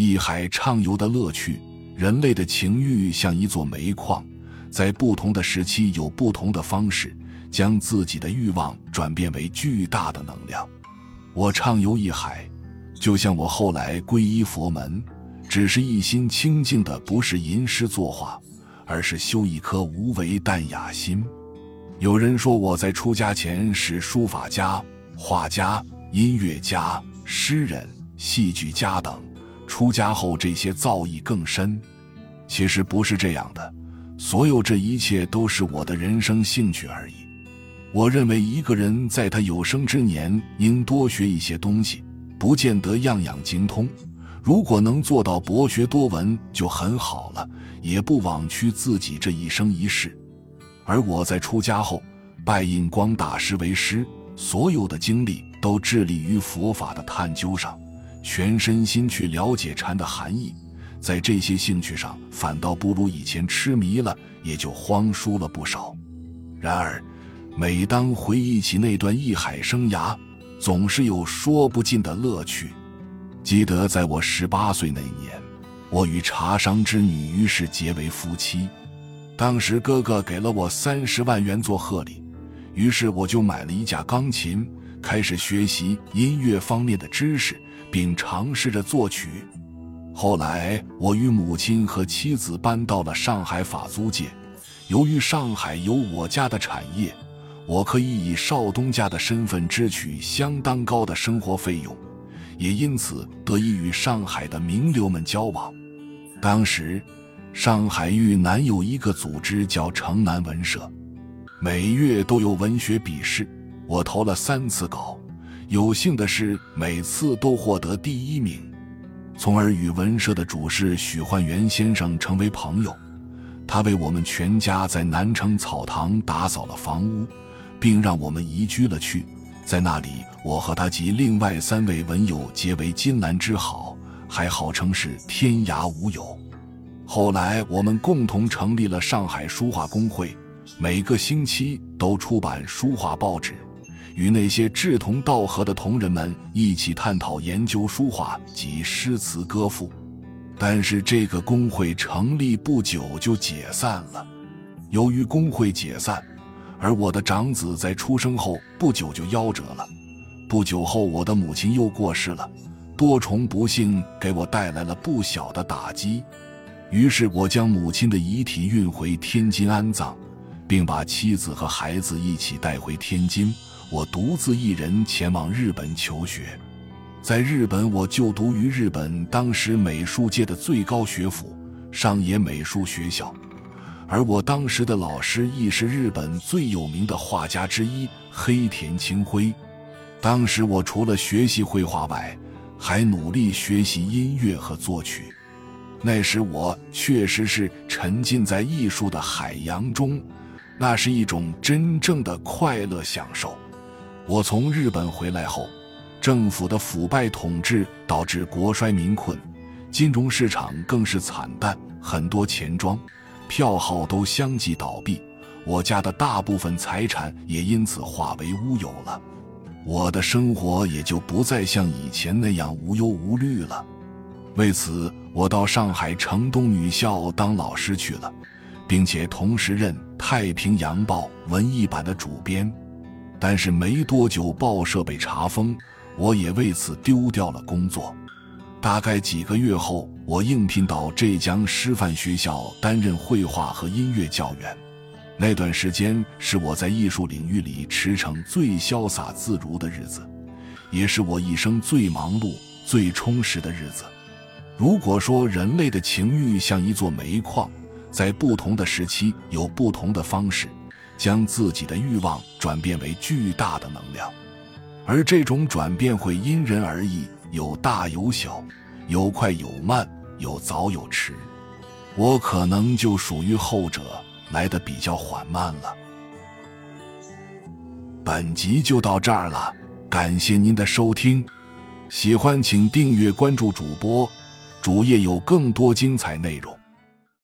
一海畅游的乐趣，人类的情欲像一座煤矿，在不同的时期有不同的方式，将自己的欲望转变为巨大的能量。我畅游一海，就像我后来皈依佛门，只是一心清净的，不是吟诗作画，而是修一颗无为淡雅心。有人说我在出家前是书法家、画家、音乐家、诗人、戏剧家等，出家后这些造诣更深。其实不是这样的，所有这一切都是我的人生兴趣而已。我认为一个人在他有生之年应多学一些东西，不见得样样精通。如果能做到博学多闻就很好了，也不枉屈自己这一生一世。而我在出家后，拜印光大师为师，所有的精力都致力于佛法的探究上，全身心去了解禅的含义。在这些兴趣上，反倒不如以前痴迷了，也就荒疏了不少。然而，每当回忆起那段艺海生涯，总是有说不尽的乐趣。记得在我十八岁那年，我与茶商之女于是结为夫妻。当时哥哥给了我三十万元做贺礼，于是我就买了一架钢琴，开始学习音乐方面的知识，并尝试着作曲。后来，我与母亲和妻子搬到了上海法租界。由于上海有我家的产业，我可以以少东家的身份支取相当高的生活费用，也因此得以与上海的名流们交往。当时。上海豫南有一个组织叫城南文社，每月都有文学笔试，我投了三次稿，有幸的是每次都获得第一名，从而与文社的主事许焕元先生成为朋友。他为我们全家在南城草堂打扫了房屋，并让我们移居了去。在那里，我和他及另外三位文友结为金兰之好，还号称是天涯无友。后来，我们共同成立了上海书画工会，每个星期都出版书画报纸，与那些志同道合的同仁们一起探讨研究书画及诗词歌赋。但是，这个工会成立不久就解散了。由于工会解散，而我的长子在出生后不久就夭折了。不久后，我的母亲又过世了，多重不幸给我带来了不小的打击。于是我将母亲的遗体运回天津安葬，并把妻子和孩子一起带回天津。我独自一人前往日本求学。在日本，我就读于日本当时美术界的最高学府上野美术学校，而我当时的老师亦是日本最有名的画家之一黑田清辉。当时我除了学习绘画外，还努力学习音乐和作曲。那时我确实是沉浸在艺术的海洋中，那是一种真正的快乐享受。我从日本回来后，政府的腐败统治导致国衰民困，金融市场更是惨淡，很多钱庄、票号都相继倒闭，我家的大部分财产也因此化为乌有了，我的生活也就不再像以前那样无忧无虑了。为此，我到上海城东女校当老师去了，并且同时任《太平洋报》文艺版的主编。但是没多久，报社被查封，我也为此丢掉了工作。大概几个月后，我应聘到浙江师范学校担任绘画和音乐教员。那段时间是我在艺术领域里驰骋最潇洒自如的日子，也是我一生最忙碌、最充实的日子。如果说人类的情欲像一座煤矿，在不同的时期有不同的方式，将自己的欲望转变为巨大的能量，而这种转变会因人而异，有大有小，有快有慢，有早有迟。我可能就属于后者，来的比较缓慢了。本集就到这儿了，感谢您的收听，喜欢请订阅关注主播。主页有更多精彩内容。